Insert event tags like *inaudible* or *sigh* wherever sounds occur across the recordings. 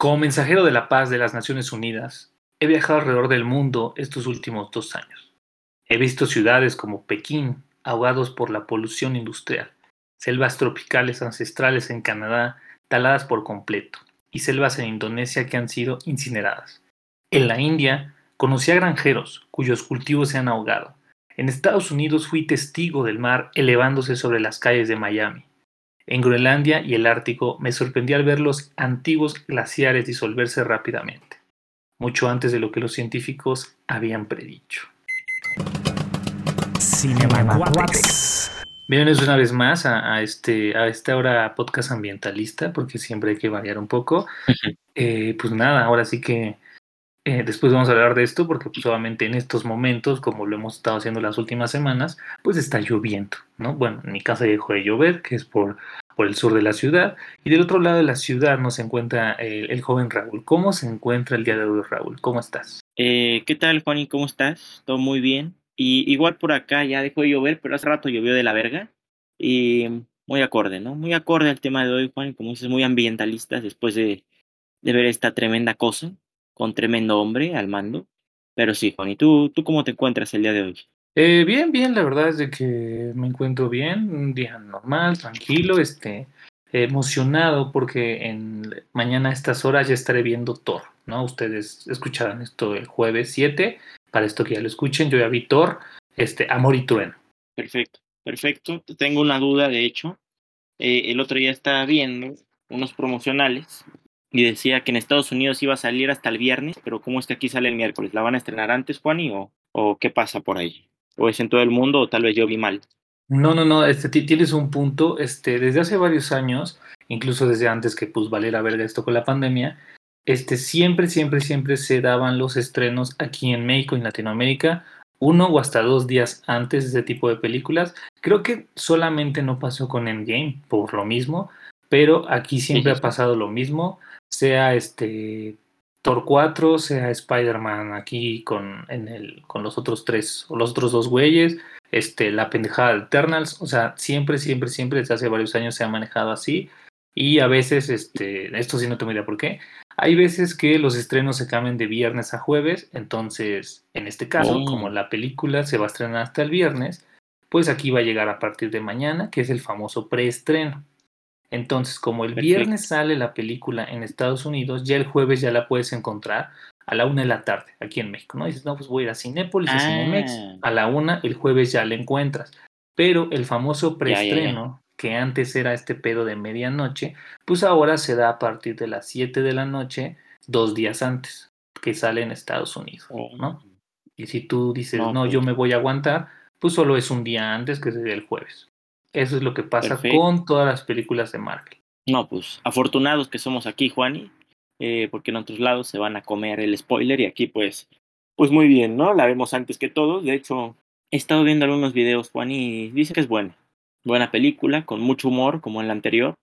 Como mensajero de la paz de las Naciones Unidas, he viajado alrededor del mundo estos últimos dos años. He visto ciudades como Pekín ahogados por la polución industrial, selvas tropicales ancestrales en Canadá taladas por completo y selvas en Indonesia que han sido incineradas. En la India conocí a granjeros cuyos cultivos se han ahogado. En Estados Unidos fui testigo del mar elevándose sobre las calles de Miami. En Groenlandia y el Ártico me sorprendí al ver los antiguos glaciares disolverse rápidamente, mucho antes de lo que los científicos habían predicho. Bienvenidos una vez más a, este, a esta hora podcast ambientalista, porque siempre hay que variar un poco. Eh, pues nada, ahora sí que eh, después vamos a hablar de esto porque pues obviamente en estos momentos, como lo hemos estado haciendo las últimas semanas, pues está lloviendo, ¿no? Bueno, en mi casa dejó de llover, que es por, por el sur de la ciudad, y del otro lado de la ciudad nos encuentra el, joven Raúl. ¿Cómo se encuentra el día de hoy, Raúl? ¿Cómo estás? Eh, ¿Qué tal, Juan? ¿Y cómo estás? Todo muy bien. Y igual por acá ya dejó de llover, pero hace rato llovió de la verga. Y muy acorde, ¿no? Muy acorde al tema de hoy, Juan, como dices, muy ambientalista después de, de ver esta tremenda cosa con tremendo hombre al mando. Pero sí, Juan, ¿y tú, tú cómo te encuentras el día de hoy? Eh, bien, bien, la verdad es de que me encuentro bien, un día normal, tranquilo, este, emocionado porque en mañana a estas horas ya estaré viendo Thor, ¿no? Ustedes escucharán esto el jueves 7, para esto que ya lo escuchen, yo ya vi Thor, este, Amor y Trueno. Perfecto, perfecto. Tengo una duda, de hecho. Eh, el otro día estaba viendo unos promocionales y decía que en Estados Unidos iba a salir hasta el viernes, pero ¿cómo es que aquí sale el miércoles? ¿La van a estrenar antes, Juani, o, o qué pasa por ahí? ¿O es en todo el mundo o tal vez yo vi mal? No, no, no, este, tienes un punto, este, desde hace varios años, incluso desde antes que pues valiera verga esto con la pandemia, este, siempre, siempre, siempre se daban los estrenos aquí en México y en Latinoamérica, uno o hasta dos días antes de ese tipo de películas. Creo que solamente no pasó con Endgame por lo mismo, pero aquí siempre ha pasado lo mismo sea este Thor 4, sea Spider-Man aquí con, en el, con los otros tres o los otros dos güeyes, este, la pendejada de Eternals, o sea, siempre, siempre, siempre desde hace varios años se ha manejado así y a veces, este, esto sí no tengo idea por qué, hay veces que los estrenos se cambian de viernes a jueves, entonces, en este caso, como oh. la película se va a estrenar hasta el viernes, pues aquí va a llegar a partir de mañana, que es el famoso preestreno. Entonces, como el viernes sale la película en Estados Unidos, ya el jueves ya la puedes encontrar a la una de la tarde aquí en México, ¿no? dices, no, pues voy a ir a Cinépolis, a Cinemex, ah. a la una, el jueves ya la encuentras. Pero el famoso preestreno, que antes era este pedo de medianoche, pues ahora se da a partir de las 7 de la noche, dos días antes, que sale en Estados Unidos, ¿no? Oh. Y si tú dices, no, yo pues me voy a aguantar, pues solo es un día antes, que sería el jueves. Eso es lo que pasa con todas las películas de Marvel. No, pues afortunados que somos aquí, Juani, eh, porque en otros lados se van a comer el spoiler y aquí pues, pues muy bien, ¿no? La vemos antes que todos. De hecho, he estado viendo algunos videos, Juan, y dice que es buena. Buena película, con mucho humor, como en la anterior.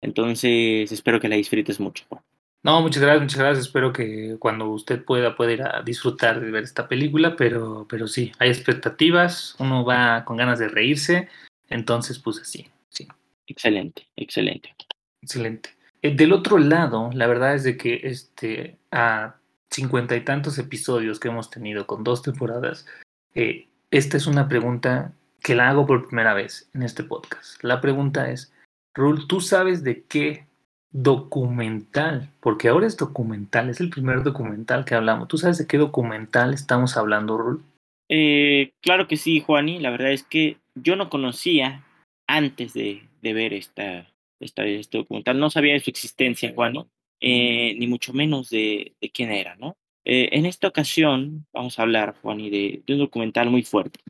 Entonces, espero que la disfrutes mucho, Juan. No, muchas gracias, muchas gracias. Espero que cuando usted pueda, pueda ir a disfrutar de ver esta película, pero, pero sí, hay expectativas, uno va con ganas de reírse entonces, pues así, sí. Excelente, excelente. Excelente. Eh, del otro lado, la verdad es de que este, a cincuenta y tantos episodios que hemos tenido con dos temporadas, eh, esta es una pregunta que la hago por primera vez en este podcast. La pregunta es, Rul, ¿tú sabes de qué documental? Porque ahora es documental, es el primer documental que hablamos. ¿Tú sabes de qué documental estamos hablando, Rul? Eh, claro que sí, Juani. La verdad es que yo no conocía antes de, ver esta, esta, este documental, no sabía de su existencia, Juani, eh, ni mucho menos de, quién era, ¿no? Eh, en esta ocasión vamos a hablar, Juani, de, de, un documental muy fuerte,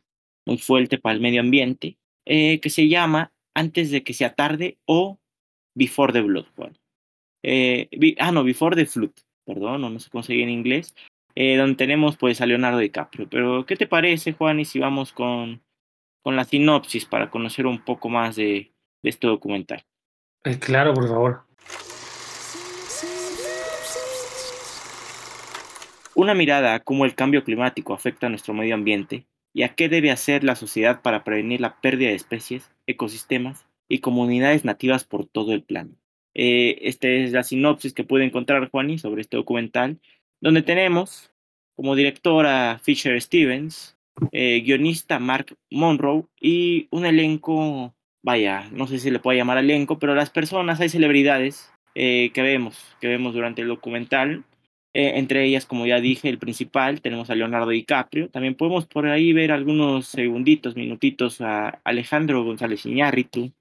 muy fuerte para el medio ambiente, que se llama Antes de que sea tarde o Before the Blood, Juan. ah, no, Before the Flood, perdón, no, no se en inglés, eh, donde tenemos pues a Leonardo DiCaprio. Pero, ¿qué te parece, Juan? Y si vamos con, con la sinopsis para conocer un poco más de, este documental. Eh, claro, por favor. Una mirada a cómo el cambio climático afecta a nuestro medio ambiente y a qué debe hacer la sociedad para prevenir la pérdida de especies, ecosistemas y comunidades nativas por todo el planeta. Eh, esta es la sinopsis que puede encontrar Juani sobre este documental, donde tenemos como directora Fisher Stevens, eh, guionista Mark Monroe y un elenco, vaya, no sé si le puede llamar elenco, pero las personas, hay celebridades eh, que vemos, que vemos durante el documental. Eh, entre ellas, como ya dije, el principal, tenemos a Leonardo DiCaprio. También podemos por ahí ver algunos segunditos, minutitos a Alejandro González Iñárritu,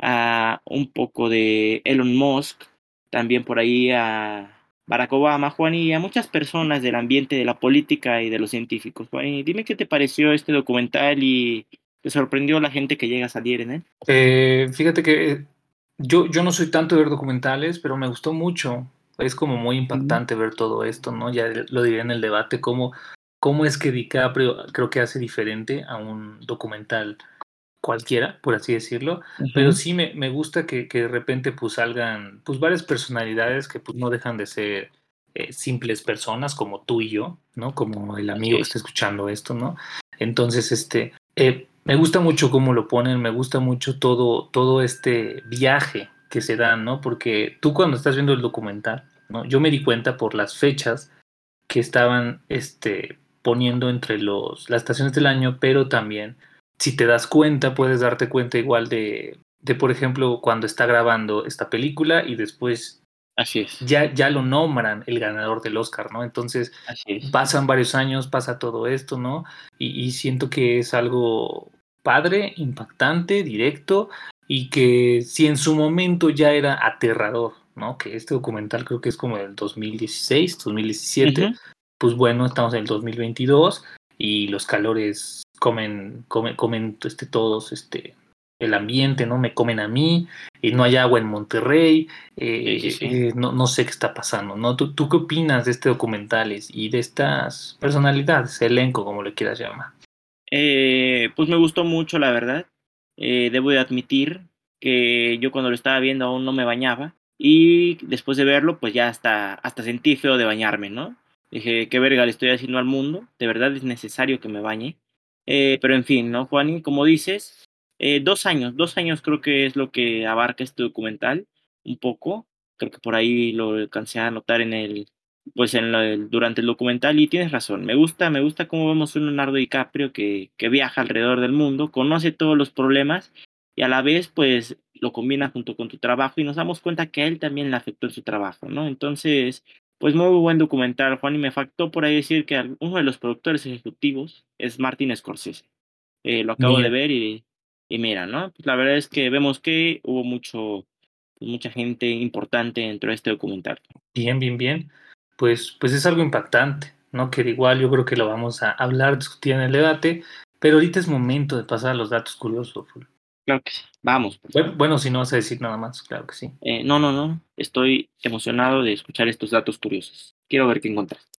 a un poco de Elon Musk, también por ahí a Barack Obama, Juan, y a muchas personas del ambiente de la política y de los científicos. Juan, dime qué te pareció este documental y te sorprendió la gente que llega a salir en él. Eh, fíjate que yo, yo no soy tanto de ver documentales, pero me gustó mucho. Es como muy impactante ver todo esto, ¿no? Ya lo diré en el debate, cómo, cómo es que DiCaprio creo que hace diferente a un documental cualquiera, por así decirlo, pero sí me, me gusta que, que, de repente pues salgan pues varias personalidades que pues no dejan de ser eh, simples personas como tú y yo, ¿no? Como el amigo que está escuchando esto, ¿no? Entonces, este, eh, me gusta mucho cómo lo ponen, me gusta mucho todo, todo este viaje que se dan, ¿no? Porque tú cuando estás viendo el documental, ¿no? Yo me di cuenta por las fechas que estaban, este, poniendo entre los, las estaciones del año, pero también si te das cuenta, puedes darte cuenta igual de, de, por ejemplo, cuando está grabando esta película y después Así es. Ya, ya lo nombran el ganador del Oscar, ¿no? Entonces pasan varios años, pasa todo esto, ¿no? Y, y, siento que es algo padre, impactante, directo y que si en su momento ya era aterrador, ¿no? Que este documental creo que es como del 2016, 2017, uh -huh. pues bueno, estamos en el 2022 y los calores comen, comen, comen este, todos este, el ambiente, ¿no? Me comen a mí, y no hay agua en Monterrey, eh, sí, sí, sí. Eh, no, no, sé qué está pasando, ¿no? ¿Tú, ¿Tú, qué opinas de este documentales y de estas personalidades, elenco, como le quieras llamar? Eh, pues me gustó mucho, la verdad. Eh, debo de admitir que yo cuando lo estaba viendo aún no me bañaba, y después de verlo, pues ya hasta, hasta sentí feo de bañarme, ¿no? Dije, qué verga le estoy haciendo al mundo, de verdad es necesario que me bañe. Eh, pero en fin, ¿no, Juan? Como dices, eh, dos años, dos años creo que es lo que abarca este documental, un poco. Creo que por ahí lo alcancé a notar en el, pues en durante el documental y tienes razón. Me gusta, me gusta cómo vemos un Leonardo DiCaprio que, que viaja alrededor del mundo, conoce todos los problemas y a la vez, pues lo combina junto con tu trabajo y nos damos cuenta que a él también le afectó en su trabajo, ¿no? Entonces, pues muy buen documental, Juan, y me faltó por ahí decir que uno de los productores ejecutivos es Martin Scorsese. Eh, lo acabo de ver y, y mira, ¿no? Pues la verdad es que vemos que hubo mucho, pues mucha gente importante dentro de este documental. Bien, bien, bien. Pues, pues es algo impactante, ¿no? Que igual yo creo que lo vamos a hablar, discutir en el debate, pero ahorita es momento de pasar a los datos curiosos. Claro que sí. Vamos. Bueno, bueno, si no vas a decir nada más, claro que sí. Eh, no, no, no. Estoy emocionado de escuchar estos datos curiosos. Quiero ver qué encontraste.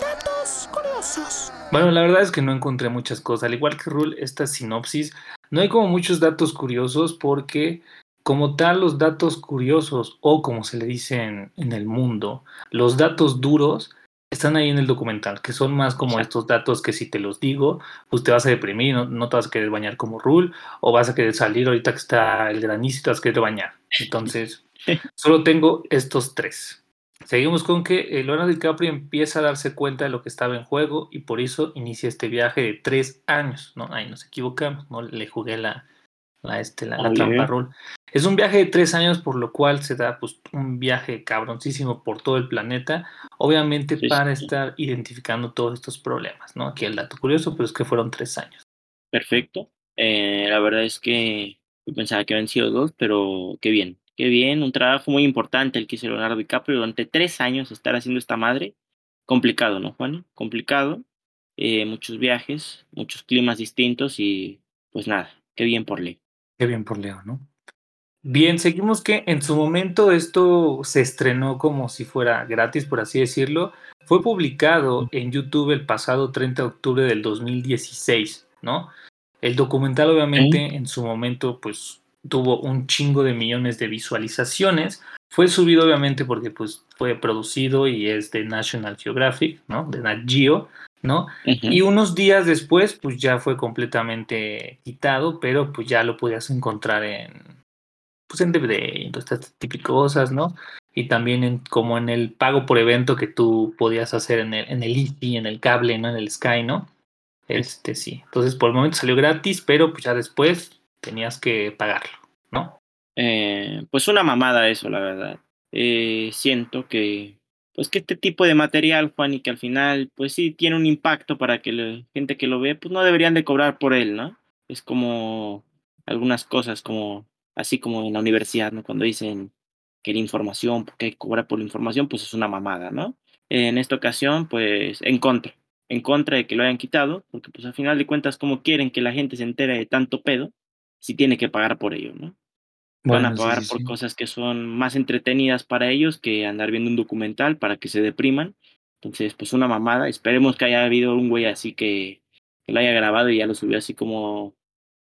Datos curiosos. Bueno, la verdad es que no encontré muchas cosas. Al igual que Rule, esta sinopsis, no hay como muchos datos curiosos porque como tal los datos curiosos o como se le dice en, en el mundo, los datos duros están ahí en el documental, que son más como estos datos que si te los digo, pues te vas a deprimir, no, no te vas a querer bañar como Rule, o vas a querer salir ahorita que está el granizo y te vas a querer bañar. Entonces, *laughs* solo tengo estos tres. Seguimos con que Leonardo DiCaprio empieza a darse cuenta de lo que estaba en juego y por eso inicia este viaje de tres años, ¿no? Ahí nos equivocamos, ¿no? Le jugué la, la, este, la, la trampa Rule. Es un viaje de tres años, por lo cual se da pues, un viaje cabroncísimo por todo el planeta, obviamente sí, para sí. estar identificando todos estos problemas, ¿no? Aquí el dato curioso, pero es que fueron tres años. Perfecto. Eh, la verdad es que pensaba que habían sido dos, pero qué bien, qué bien. Un trabajo muy importante el que hizo Leonardo DiCaprio durante tres años estar haciendo esta madre. Complicado, ¿no, Juan? Complicado. Eh, muchos viajes, muchos climas distintos y pues nada, qué bien por Leo. Qué bien por Leo, ¿no? Bien, seguimos que en su momento esto se estrenó como si fuera gratis, por así decirlo. Fue publicado en YouTube el pasado 30 de octubre del 2016, ¿no? El documental obviamente ¿Sí? en su momento pues tuvo un chingo de millones de visualizaciones. Fue subido obviamente porque pues fue producido y es de National Geographic, ¿no? De Nat Geo, ¿no? Uh -huh. Y unos días después pues ya fue completamente quitado, pero pues ya lo podías encontrar en pues en DVD estas típicas cosas, ¿no? Y también en, como en el pago por evento que tú podías hacer en el, en el Easy, en el cable, ¿no? En el Sky, ¿no? Este sí. Entonces por el momento salió gratis, pero pues ya después tenías que pagarlo, ¿no? Eh, pues una mamada eso, la verdad. Eh, siento que, pues que este tipo de material, Juan, y que al final, pues sí tiene un impacto para que la gente que lo ve, pues no deberían de cobrar por él, ¿no? Es como algunas cosas, como así como en la universidad, ¿no? Cuando dicen que la información, porque hay que cobrar por la información, pues es una mamada, ¿no? En esta ocasión, pues en contra, en contra de que lo hayan quitado, porque pues al final de cuentas, como quieren que la gente se entere de tanto pedo, si tiene que pagar por ello, ¿no? Van a sí, pagar sí, por sí. cosas que son más entretenidas para ellos que andar viendo un documental para que se depriman. Entonces, pues una mamada. Esperemos que haya habido un güey así que, que lo haya grabado y ya lo subió así como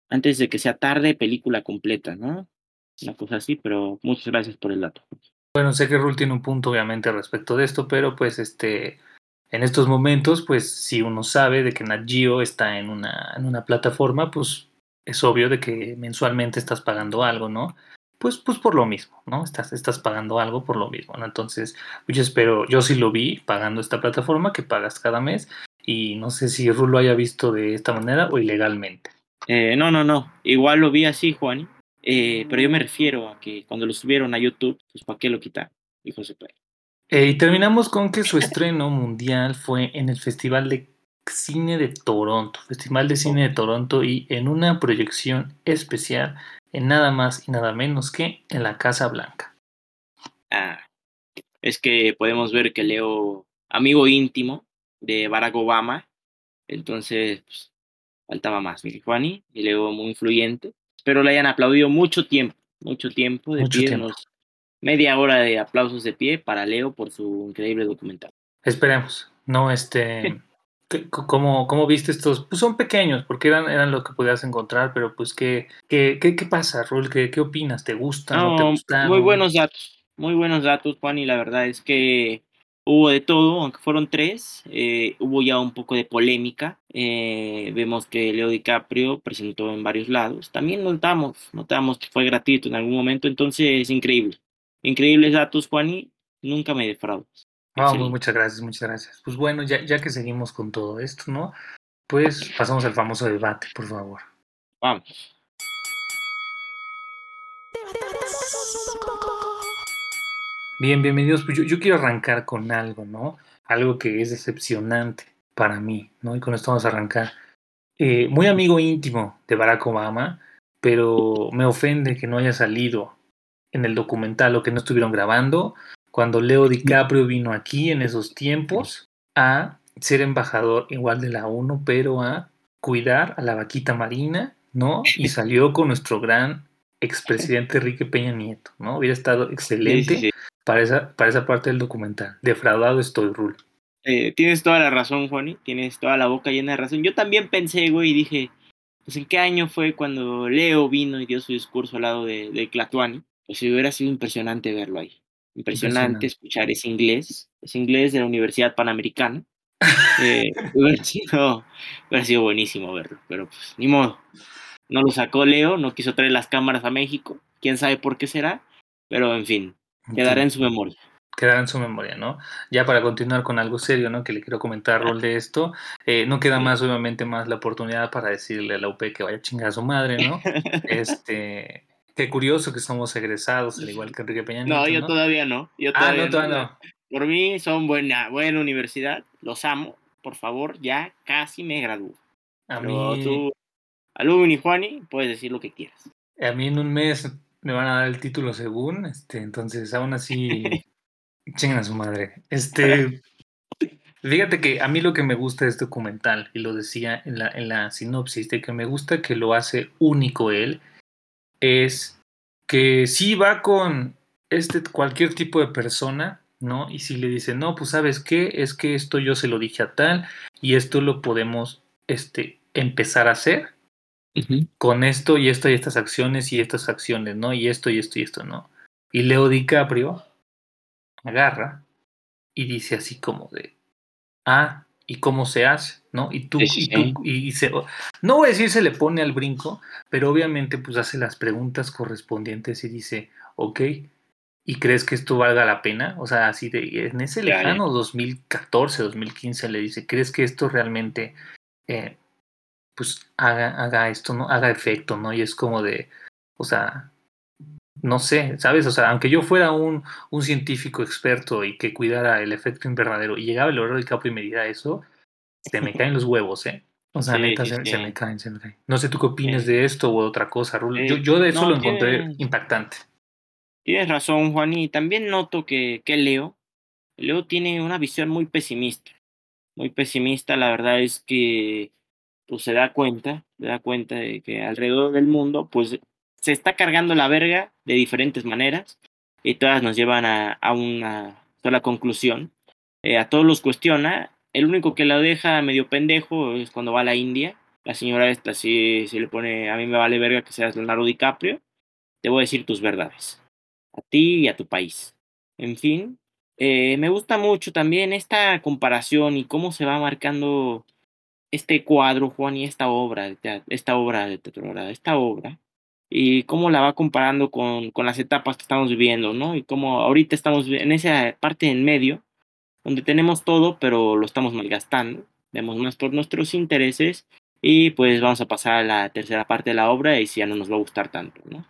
antes de que sea tarde, película completa, ¿no? Una cosa así, pero muchas gracias por el dato. Bueno, sé que Rule tiene un punto obviamente respecto de esto, pero pues este, en estos momentos, pues si uno sabe de que Nat Geo está en una, en una plataforma, pues es obvio de que mensualmente estás pagando algo, ¿no? Pues, pues por lo mismo, ¿no? Estás, estás pagando algo por lo mismo, ¿no? Entonces, yo espero, yo sí lo vi pagando esta plataforma que pagas cada mes y no sé si Rule lo haya visto de esta manera o ilegalmente. Eh, no, no, no. Igual lo vi así, Juan. Eh, pero yo me refiero a que cuando lo subieron a YouTube, pues ¿para qué lo quitaron? Hijo de su perra. Eh, y terminamos con que su estreno mundial fue en el Festival de Cine de Toronto, Festival de Cine de Toronto y en una proyección especial en nada más y nada menos que en la Casa Blanca. Ah, es que podemos ver que Leo, amigo íntimo de Barack Obama, entonces pues, faltaba más, mi Juani, y Leo muy influyente. Espero le hayan aplaudido mucho tiempo, mucho tiempo, de Mucho pie, tiempo. unos media hora de aplausos de pie para Leo por su increíble documental. Esperemos, ¿no? Este, ¿qué- *laughs* ¿cómo, ¿Cómo viste estos? Pues son pequeños, porque eran, eran lo que podías encontrar, pero pues ¿qué, qué, qué, qué pasa, Rul? ¿Qué, ¿Qué opinas? ¿Te gustan? ¿No te No, gustaron? muy buenos datos, muy buenos datos, Juan, y la verdad es que hubo de todo, aunque fueron tres, eh, hubo ya un poco de polémica. eh, vemos que Leo DiCaprio presentó en varios lados. También notamos, notamos que fue gratuito en algún momento, entonces increíble. Increíbles datos, Juan, y nunca me defraudas. Excelente. muchas gracias, muchas gracias. Pues bueno, ya, ya que seguimos con todo esto, ¿no? Pues pasamos al famoso debate, por favor. Vamos. Bien, bienvenidos. Pues yo, yo quiero arrancar con algo, ¿no? Algo que es decepcionante para mí, ¿no? Y con esto vamos a arrancar. Eh, muy amigo íntimo de Barack Obama, pero me ofende que no haya salido en el documental o que no estuvieron grabando cuando Leo DiCaprio vino aquí en esos tiempos a ser embajador igual de la ONU, pero a cuidar a la vaquita marina, ¿no? Y *laughs* salió con nuestro gran expresidente Enrique Peña Nieto, ¿no? Hubiera estado excelente sí, sí. para esa, para esa parte del documental. Defraudado estoy, Rul. Eh, tienes toda la razón, Juani. Tienes toda la boca llena de razón. Yo también pensé, güey, y dije, pues en qué año fue cuando Leo vino y dio su discurso al lado de, de Clatuani. Pues hubiera sido impresionante verlo ahí. Impresionante Impresionante. escuchar ese inglés, ese inglés de la Universidad Panamericana. Eh, *laughs* *laughs* hubiera, sido, hubiera sido buenísimo verlo, pero pues ni modo. No lo sacó Leo, no quiso traer las cámaras a México. Quién sabe por qué será, pero en fin, quedará en su memoria. Quedará en su memoria, ¿no? Ya para continuar con algo serio, ¿no? Que le quiero comentar, Rol, de esto. eh, no queda más, obviamente, más la oportunidad para decirle a la UP que vaya a chingar a su madre, ¿no? *laughs* Este. Qué curioso que somos egresados, al igual que Enrique Peña Nieto, No, yo ¿no? todavía no. Yo Ah, todavía no, todavía no. Por mí son buena, buena universidad, los amo. Por favor, ya casi me gradúo. A Pero mí, tú, alumni Juani, puedes decir lo que quieras. a mí en un mes me van a dar el título según, este, entonces aún así, *laughs* chingan a su madre. Este, *laughs* fíjate que a mí lo que me gusta de este documental, y lo decía en la, en la sinopsis, de que me gusta que lo hace único él, es que sí va con este cualquier tipo de persona, ¿no? Y si le dice, no, pues sabes qué, es que esto yo se lo dije a tal, y esto lo podemos este, empezar a hacer con esto y esto y estas acciones y estas acciones, ¿no? Y esto y esto y esto, ¿no? Y Leo DiCaprio agarra y dice así como de, ah, y cómo se hace, ¿no? Y tú, Sí, y tú, y se, no voy a decir se le pone al brinco, pero obviamente pues hace las preguntas correspondientes y dice, ok, ¿y crees que esto valga la pena? O sea, así de, en ese Ya, lejano 2014, 2015 le dice, ¿crees que esto realmente, eh, pues haga, haga esto, ¿no? Haga efecto, ¿no? Y es como de, o sea, no sé, ¿sabes? O sea, aunque yo fuera un, un científico experto y que cuidara el efecto invernadero y llegaba el Leonardo DiCaprio y me diera eso, se me caen los huevos, ¿eh? O sea, Sí, neta, se, me caen, se me caen. No sé tú qué opinas de esto o de otra cosa, Rulo. Sí. Yo, yo de eso No, lo encontré tienes- impactante. Tienes razón, Juan, y también noto que, que Leo, Leo tiene una visión muy pesimista. Muy pesimista, la verdad es que pues se da cuenta, se da cuenta de que alrededor del mundo, pues se está cargando la verga de diferentes maneras y todas nos llevan a, a una sola conclusión. Eh, a todos los cuestiona, el único que lo deja medio pendejo es cuando va a la India. La señora esta sí, sí le pone, a mí me vale verga que seas Leonardo DiCaprio, te voy a decir tus verdades, a ti y a tu país. En fin, eh, me gusta mucho también esta comparación y cómo se va marcando este cuadro, Juan, y esta obra esta obra de teatro, esta obra, y cómo la va comparando con, con las etapas que estamos viviendo, ¿no? Y cómo ahorita estamos en esa parte en medio, donde tenemos todo, pero lo estamos malgastando, vemos más por nuestros intereses, y pues vamos a pasar a la tercera parte de la obra, y si ya no nos va a gustar tanto, ¿no?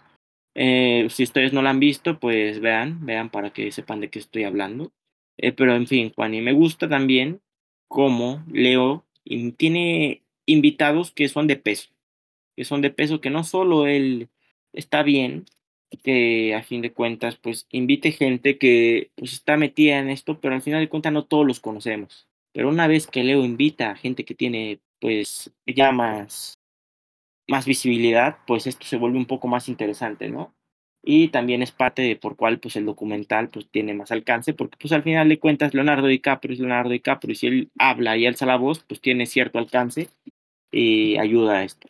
Eh, si ustedes no la han visto, pues vean, vean para que sepan de qué estoy hablando. Eh, pero en fin, Juan, y me gusta también cómo Leo tiene invitados que son de peso, que son de peso, que no solo él está bien, que a fin de cuentas, pues invite gente que pues está metida en esto, pero al final de cuentas no todos los conocemos. Pero una vez que Leo invita a gente que tiene pues ya más, más visibilidad, pues esto se vuelve un poco más interesante, ¿no? Y también es parte de por cuál pues el documental pues tiene más alcance, porque pues al final de cuentas Leonardo DiCaprio es Leonardo DiCaprio y si él habla y alza la voz, pues tiene cierto alcance y ayuda a esto.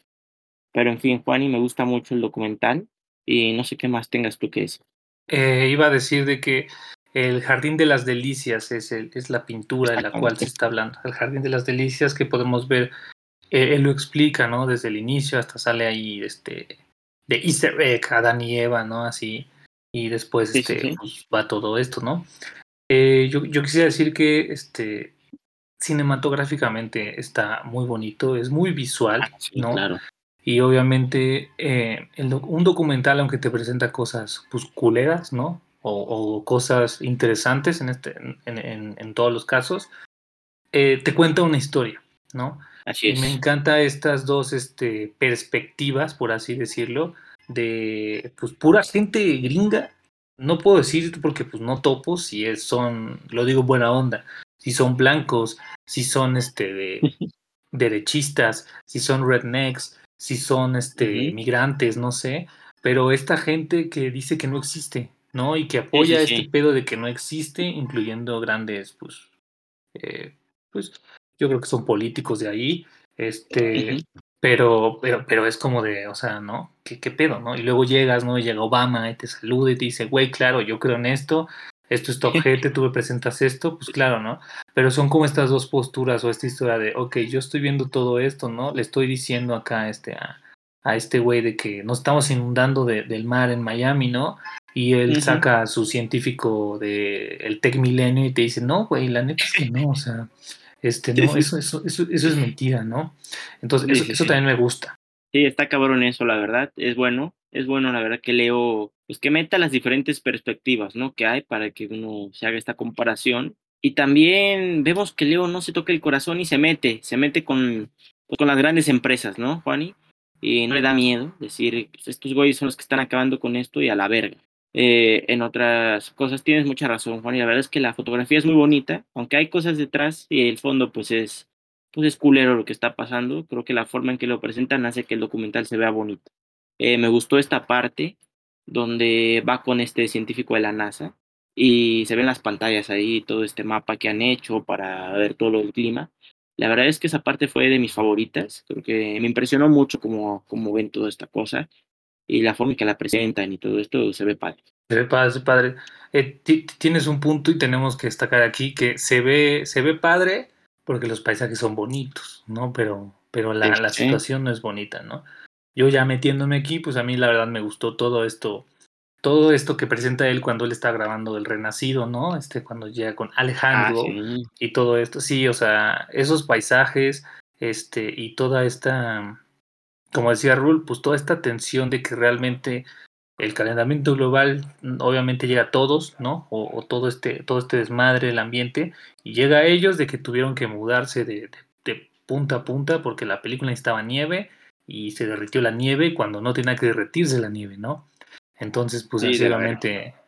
Pero en fin, Juan, y me gusta mucho el documental y no sé qué más tengas tú que decir. Eh, iba a decir de que el Jardín de las Delicias es, el, es la pintura de la cual se está hablando. El Jardín de las Delicias que podemos ver, eh, él lo explica, ¿no? Desde el inicio hasta sale ahí este, de Easter egg, Adán y Eva, ¿no? Así. Y después Sí, sí, este, sí. pues, va todo esto, ¿no? Eh, yo, yo quisiera decir que este, cinematográficamente está muy bonito, es muy visual, Ah, sí, ¿no? claro. Y obviamente eh, el un documental, aunque te presenta cosas pues, culeras, ¿no? O, o cosas interesantes en, este, en, en- en todos los casos, eh, te cuenta una historia, ¿no? Así Y me es. encanta estas dos este, perspectivas, por así decirlo, de pues pura gente gringa. No puedo decir porque pues no topo si es, son, lo digo buena onda, si son blancos, si son este de *laughs* derechistas, si son rednecks, si son este migrantes, no sé, pero esta gente que dice que no existe, ¿no? Y que apoya sí, este sí. pedo de que no existe, incluyendo grandes, pues, eh, pues, yo creo que son políticos de ahí, este, pero, pero, pero es como de, o sea, ¿no? ¿Qué, qué pedo, no? Y luego llegas, ¿no? Y llega Obama y te saluda y te dice, güey, claro, yo creo en esto, esto es tu objeto, tú me presentas esto, pues claro, ¿no? Pero son como estas dos posturas o esta historia de, ok, yo estoy viendo todo esto, ¿no? Le estoy diciendo acá este, a, a este güey de que nos estamos inundando de- del mar en Miami, ¿no? Y él saca a su científico de el Tech Milenio y te dice, no, güey, la neta es que no, o sea, este, no, *laughs* eso, eso, eso, eso es mentira, ¿no? Entonces, eso, eso también me gusta. Sí, está cabrón eso, la verdad. Es bueno, es bueno, la verdad, que Leo, pues que meta las diferentes perspectivas, ¿no? Que hay para que uno se haga esta comparación. Y también vemos que Leo no se toca el corazón y se mete, se mete con, pues, con las grandes empresas, ¿no, Juani? Y no le da miedo decir, pues, estos güeyes son los que están acabando con esto y a la verga. Eh, en otras cosas tienes mucha razón, Juan, y la verdad es que la fotografía es muy bonita, aunque hay cosas detrás y el fondo pues es, pues es culero lo que está pasando. Creo que la forma en que lo presentan hace que el documental se vea bonito. Eh, me gustó esta parte donde va con este científico de la NASA y se ven las pantallas ahí, todo este mapa que han hecho para ver todo lo del clima. La verdad es que esa parte fue de mis favoritas, creo que me impresionó mucho cómo, cómo ven toda esta cosa y la forma en que la presentan y todo esto se ve padre. Se ve padre, se ve padre. Eh, ti- tienes un punto y tenemos que destacar aquí que se ve, se ve padre, porque los paisajes son bonitos, ¿no? Pero, pero la, la situación no es bonita, ¿no? Yo ya metiéndome aquí, pues a mí la verdad me gustó todo esto, todo esto que presenta él cuando él está grabando El Renacido, ¿no? Este, cuando llega con Ah, Alejandro sí. y todo esto, sí, o sea, esos paisajes, este, y toda esta, como decía Rul, pues toda esta tensión de que realmente el calentamiento global obviamente llega a todos, ¿no? O, o todo este, todo este desmadre del ambiente, y llega a ellos de que tuvieron que mudarse de, de- de punta a punta porque la película necesitaba nieve y se derritió la nieve cuando no tenía que derretirse la nieve, ¿no? Entonces, pues Sí,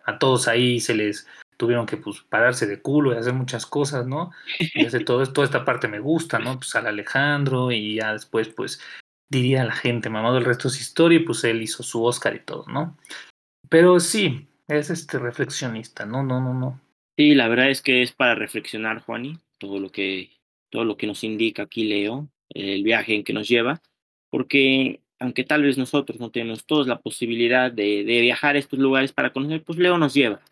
a todos ahí se les tuvieron que pues pararse de culo y hacer muchas cosas, ¿no? Y hacer todo esto, toda esta parte me gusta, ¿no? Pues al Alejandro y ya después, pues diría la gente, mamado, el resto es historia y pues él hizo su Oscar y todo, ¿no? Pero sí, es este reflexionista, no, no, no, no. Sí, la verdad es que es para reflexionar, Juani, todo lo que, todo lo que nos indica aquí Leo, el viaje en que nos lleva, porque aunque tal vez nosotros no tenemos todos la posibilidad de, viajar a estos lugares para conocer, pues Leo nos lleva.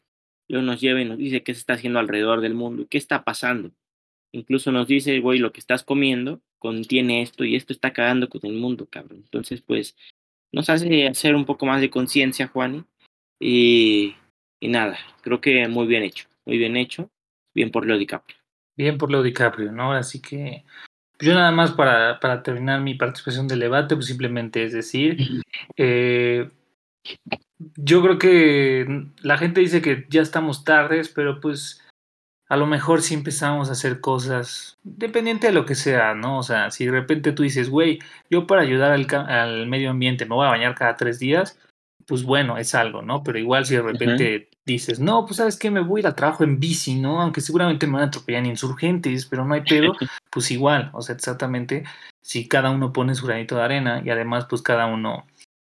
Leo nos lleva y nos dice qué se está haciendo alrededor del mundo y qué está pasando. Incluso nos dice, güey, lo que estás comiendo contiene esto y esto está cagando con el mundo, cabrón. Entonces, pues, nos hace hacer un poco más de conciencia, Juani. Y, y nada, creo que muy bien hecho, muy bien hecho, bien por Leo DiCaprio. Bien por Leo DiCaprio, ¿no? Así que yo nada más para, para terminar mi participación del debate, pues simplemente es decir, eh, yo creo que la gente dice que ya estamos tardes, pero pues a lo mejor si empezamos a hacer cosas, dependiente de lo que sea, ¿no? O sea, si de repente tú dices, güey, yo para ayudar al, al medio ambiente me voy a bañar cada tres días, pues bueno, es algo, ¿no? Pero igual si de repente dices, no, pues sabes qué, me voy a ir al trabajo en bici, ¿no? Aunque seguramente me van a atropellar en insurgentes, pero no hay pedo, *laughs* pues igual, o sea, exactamente, si cada uno pone su granito de arena y además pues cada uno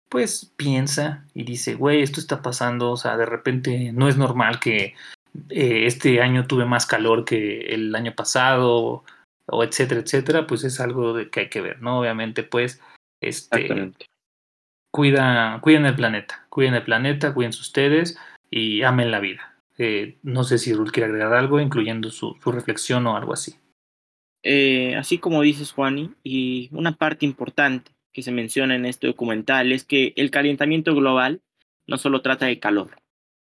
pues piensa y dice, güey, esto está pasando, o sea, de repente no es normal que eh, este año tuve más calor que el año pasado, o etcétera, etcétera, pues es algo de que hay que ver, ¿no? Obviamente, pues, este. Cuida, cuiden el planeta, cuiden el planeta, cuídense ustedes y amen la vida. Eh, no sé si Rul quiere agregar algo, incluyendo su, su reflexión o algo así. Eh, así como dices, Juani, y una parte importante que se menciona en este documental es que el calentamiento global no solo trata de calor,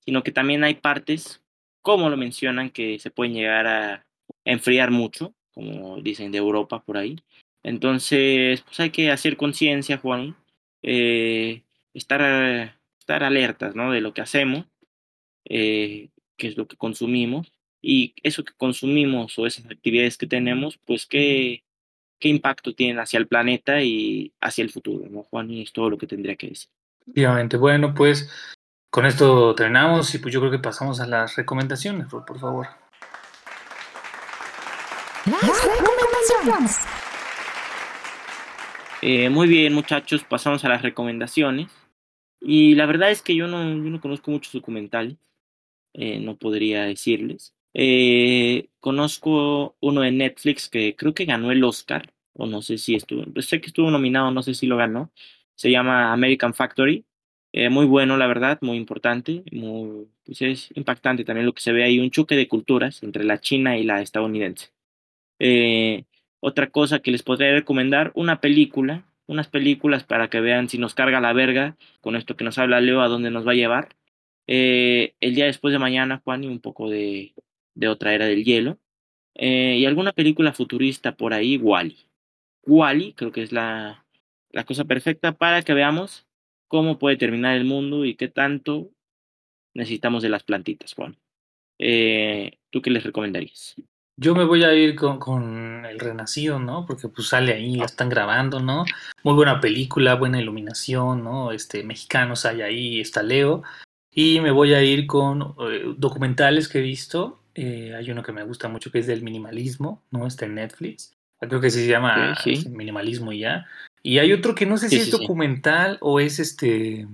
sino que también hay partes, como lo mencionan, que se pueden llegar a enfriar mucho, como dicen de Europa por ahí. Entonces, pues hay que hacer conciencia, Juan, eh, estar, estar alertas ¿no? de lo que hacemos, eh, qué es lo que consumimos, y eso que consumimos o esas actividades que tenemos, pues qué, qué impacto tienen hacia el planeta y hacia el futuro, ¿no, Juan? Y es todo lo que tendría que decir. Efectivamente, bueno, pues con esto terminamos y pues yo creo que pasamos a las recomendaciones, por favor. Las recomendaciones. Eh, muy bien, muchachos, pasamos a las recomendaciones. Y la verdad es que yo no, yo no conozco muchos documentales, eh, no podría decirles. Eh, conozco uno de Netflix que creo que ganó el Oscar, o no sé si estuvo, pues sé que estuvo nominado, no sé si lo ganó. Se llama American Factory. Eh, muy bueno, la verdad, muy importante, muy, pues es impactante también lo que se ve ahí, un choque de culturas entre la china y la estadounidense. Otra cosa que les podría recomendar, una película, unas películas para que vean si nos carga la verga con esto que nos habla Leo, a dónde nos va a llevar. Eh, el día después de mañana, Juan, y un poco de, de otra era del hielo. Eh, y alguna película futurista por ahí, Wally. Wally, creo que es la, la cosa perfecta para que veamos cómo puede terminar el mundo y qué tanto necesitamos de las plantitas, Juan. Eh, ¿Tú qué les recomendarías? Yo me voy a ir con, con El Renacido, ¿no? Porque pues sale ahí, la están grabando, ¿no? Muy buena película, buena iluminación, ¿no? Este, mexicanos hay ahí, está Leo. Y me voy a ir con eh, documentales que he visto. Eh, hay uno que me gusta mucho que es del minimalismo, ¿no? Está en Netflix. Creo que se llama sí. este, Minimalismo y ya. Y hay otro que no sé si sí, es documental o es este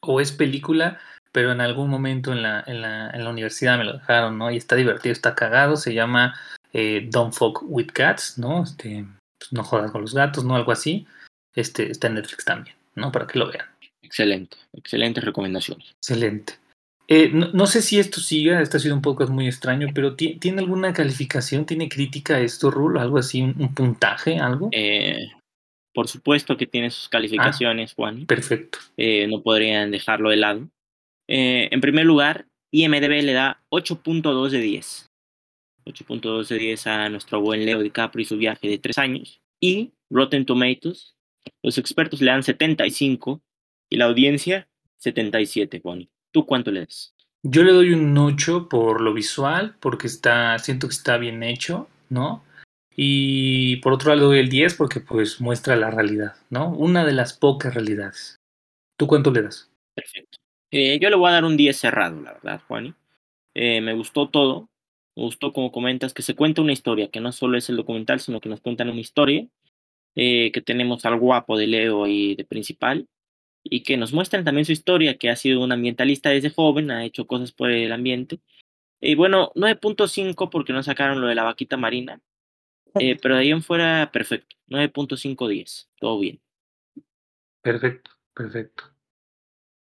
o es película, pero en algún momento en la, en la, en la universidad me lo dejaron, ¿no? Y está divertido, está cagado, se llama eh, Don't Fuck with Cats, ¿no? Este, pues, no jodas con los gatos, ¿no? Algo así. Este, está en Netflix también, ¿no? Para que lo vean. Excelente, excelentes recomendaciones. Excelente. Eh, no, no sé si esto siga, este ha sido un podcast muy extraño, pero ¿ti- ¿tiene alguna calificación? ¿Tiene crítica esto, Rule? ¿Algo así? ¿Un, un puntaje? ¿Algo? Eh, por supuesto que tiene sus calificaciones, Juan. Perfecto. Eh, no podrían dejarlo de lado. Eh, en primer lugar, IMDB le da 8.2 de 10. 8.2 de 10 a nuestro buen Leo DiCaprio y su viaje de tres años. Y Rotten Tomatoes, los expertos le dan 75 y la audiencia 77, Juan. ¿Tú cuánto le das? Yo le doy un 8 por lo visual, porque está, siento que está bien hecho, ¿no? Y por otro lado le doy el 10 porque pues muestra la realidad, ¿no? Una de las pocas realidades. ¿Tú cuánto le das? Perfecto. Eh, yo le voy a dar un 10 cerrado, la verdad, Juani. Eh, me gustó todo. Me gustó, como comentas, que se cuenta una historia, que no solo es el documental, sino que nos cuentan una historia. eh, que tenemos al guapo de Leo y de principal. Y que nos muestran también su historia, que ha sido un ambientalista desde joven, ha hecho cosas por el ambiente. Y bueno, 9.5 porque no sacaron lo de la vaquita marina. eh, pero de ahí en fuera, perfecto. 9.510. Todo bien. Perfecto, perfecto.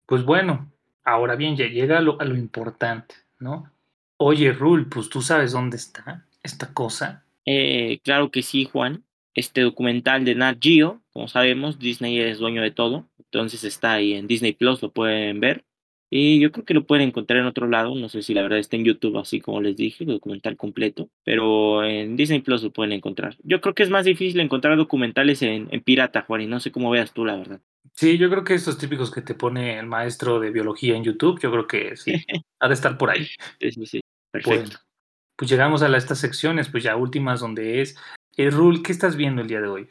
Pues bueno, ahora bien, ya llega a lo, a lo importante, ¿no? Oye, Rul, pues tú sabes dónde está esta cosa. Eh, claro que sí, Juan. Este documental de Nat Geo, como sabemos, Disney es dueño de todo. Entonces está ahí en Disney Plus, lo pueden ver. Y yo creo que lo pueden encontrar en otro lado. No sé si la verdad está en YouTube, así como les dije, el documental completo. Pero en Disney Plus lo pueden encontrar. Yo creo que es más difícil encontrar documentales en, en pirata, Juan. Y no sé cómo veas tú, la verdad. Sí, yo creo que estos típicos que te pone el maestro de biología en YouTube, yo creo que sí, *laughs* ha de estar por ahí. Sí, sí, sí. Perfecto. Bueno, pues llegamos a la- estas secciones, pues ya últimas, donde es. Eh, Rul, ¿qué estás viendo el día de hoy?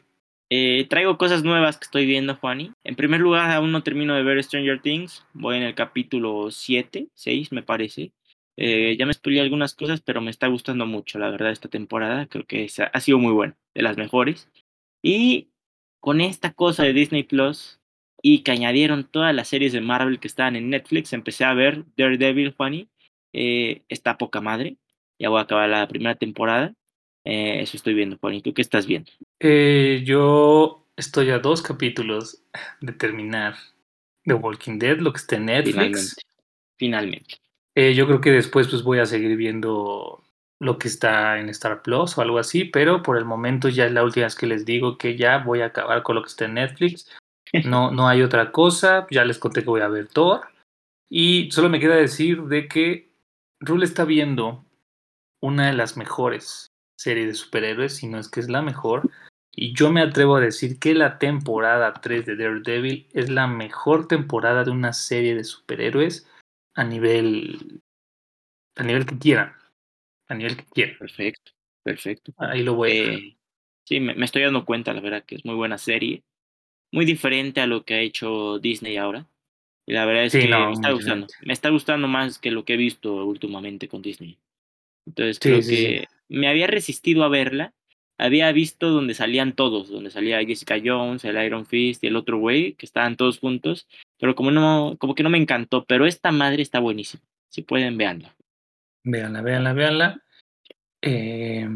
Eh, traigo cosas nuevas que estoy viendo, Juani. En primer lugar, aún no termino de ver Stranger Things. Voy en el capítulo 7, 6, me parece. Eh, ya me spoilé algunas cosas, pero me está gustando mucho, la verdad, esta temporada. Creo que es- ha sido muy buena, de las mejores. Y con esta cosa de Disney Plus y que añadieron todas las series de Marvel que estaban en Netflix, empecé a ver Daredevil, Juani. Eh, está poca madre. Ya voy a acabar la primera temporada. Eh, eso estoy viendo, Juani. ¿Tú qué estás viendo? Eh, yo estoy a dos capítulos de terminar The Walking Dead, lo que está en Netflix. Finalmente. Finalmente. Yo creo que después pues voy a seguir viendo lo que está en Star Plus o algo así, pero por el momento ya es la última vez que les digo que ya voy a acabar con lo que está en Netflix. *laughs* No, no hay otra cosa, ya les conté que voy a ver Thor. Y solo me queda decir de que Rule está viendo una de las mejores series de superhéroes, si no es que es la mejor. Y yo me atrevo a decir que la temporada 3 de Daredevil es la mejor temporada de una serie de superhéroes a nivel a nivel que quieran a nivel que quieran Perfecto, perfecto. ahí lo voy a. Eh, sí, me, me estoy dando cuenta, la verdad, que es muy buena serie. Muy diferente a lo que ha hecho Disney ahora. Y la verdad es Sí, que no, me está gustando. diferente. Me está gustando más que lo que he visto últimamente con Disney. Entonces creo sí, que me había resistido a verla. Había visto donde salían todos, donde salía Jessica Jones, el Iron Fist y el otro güey, que estaban todos juntos. Pero como no, como que no me encantó. Pero esta madre está buenísima. Si pueden, veanla. véanla véanla véanla Eh,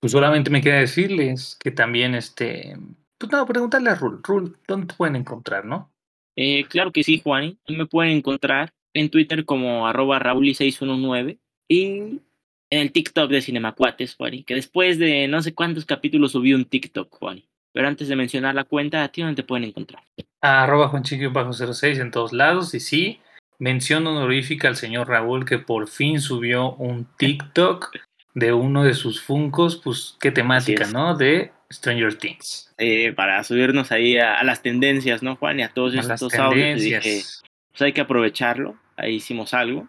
pues solamente me queda decirles que también este pues no preguntarle a Rul Rul dónde te pueden encontrar no Eh, claro que sí, Juan. Me pueden encontrar en Twitter como arroba rauli619 y en el TikTok de Cinemacuates, Juan. Que después de no sé cuántos capítulos subí un TikTok, Juan. Pero antes de mencionar la cuenta, ¿a ti dónde te pueden encontrar? arroba juanchiquio-06 en todos lados y sí mención honorífica al señor Raúl que por fin subió un *laughs* TikTok de uno de sus funcos pues qué temática no de Stranger Things Eh, para subirnos ahí a, a las tendencias, ¿no, Juan? Y a todos a las estos audios. dije, pues hay que aprovecharlo. Ahí hicimos algo.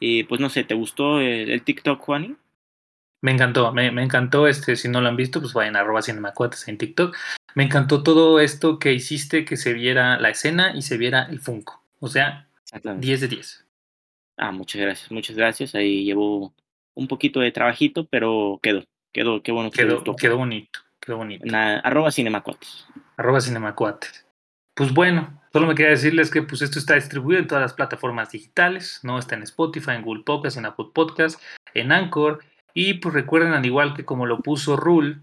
Y pues no sé, ¿te gustó el, el TikTok, Juan? Me encantó, me, me encantó este, si no lo han visto, pues vayan a arroba cinemacuates en TikTok. Me encantó todo esto que hiciste, que se viera la escena y se viera el Funko. O sea, Exactamente. 10 de 10. Ah, muchas gracias, muchas gracias. Ahí llevo un poquito de trabajito, pero quedó, quedó, qué bueno que te Quedó, gustó. quedó bonito, quedó bonito. Arroba Cinemacuates. Arroba cinemacuates. Pues bueno, solo me queda decirles que pues esto está distribuido en todas las plataformas digitales, ¿no? Está en Spotify, en Google Podcast, en Apple Podcast, en Anchor. Y pues recuerden, al igual que como lo puso Rule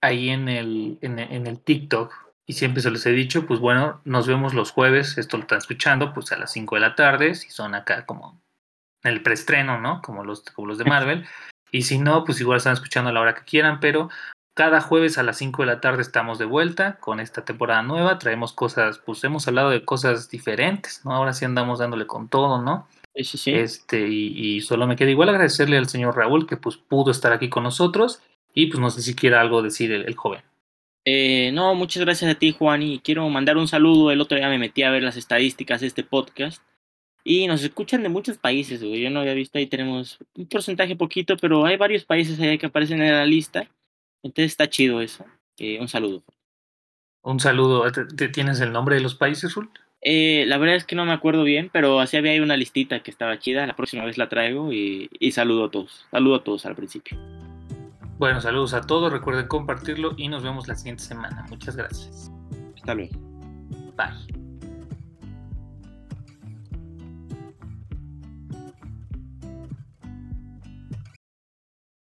ahí en el, en, en el TikTok, y siempre se los he dicho, pues bueno, nos vemos los jueves, esto lo están escuchando, pues a las 5 de la tarde, si son acá como el preestreno, ¿no? Como los, como los de Marvel. Y si no, pues igual están escuchando a la hora que quieran, pero cada jueves a las 5 de la tarde estamos de vuelta con esta temporada nueva. Traemos cosas, pues hemos hablado de cosas diferentes, ¿no? Ahora sí andamos dándole con todo, ¿no? Sí, sí, sí. Este, y, y solo me queda igual agradecerle al señor Raúl que pues pudo estar aquí con nosotros. Y pues no sé si quiera algo decir el, el joven. Eh, no, muchas gracias a ti, Juan, y quiero mandar un saludo. El otro día me metí a ver las estadísticas de este podcast y nos escuchan de muchos países, güey. Yo no había visto ahí, tenemos un porcentaje poquito, pero hay varios países ahí que aparecen en la lista. Entonces está chido eso. Eh, un saludo. Un saludo. ¿Te- ¿Tienes el nombre de los países, Rul? Eh, la verdad es que no me acuerdo bien, pero así había una listita que estaba chida. La próxima vez la traigo y, y saludo a todos. Saludo a todos al principio. Bueno, saludos a todos. Recuerden compartirlo y nos vemos la siguiente semana. Muchas gracias. Hasta luego. Bye.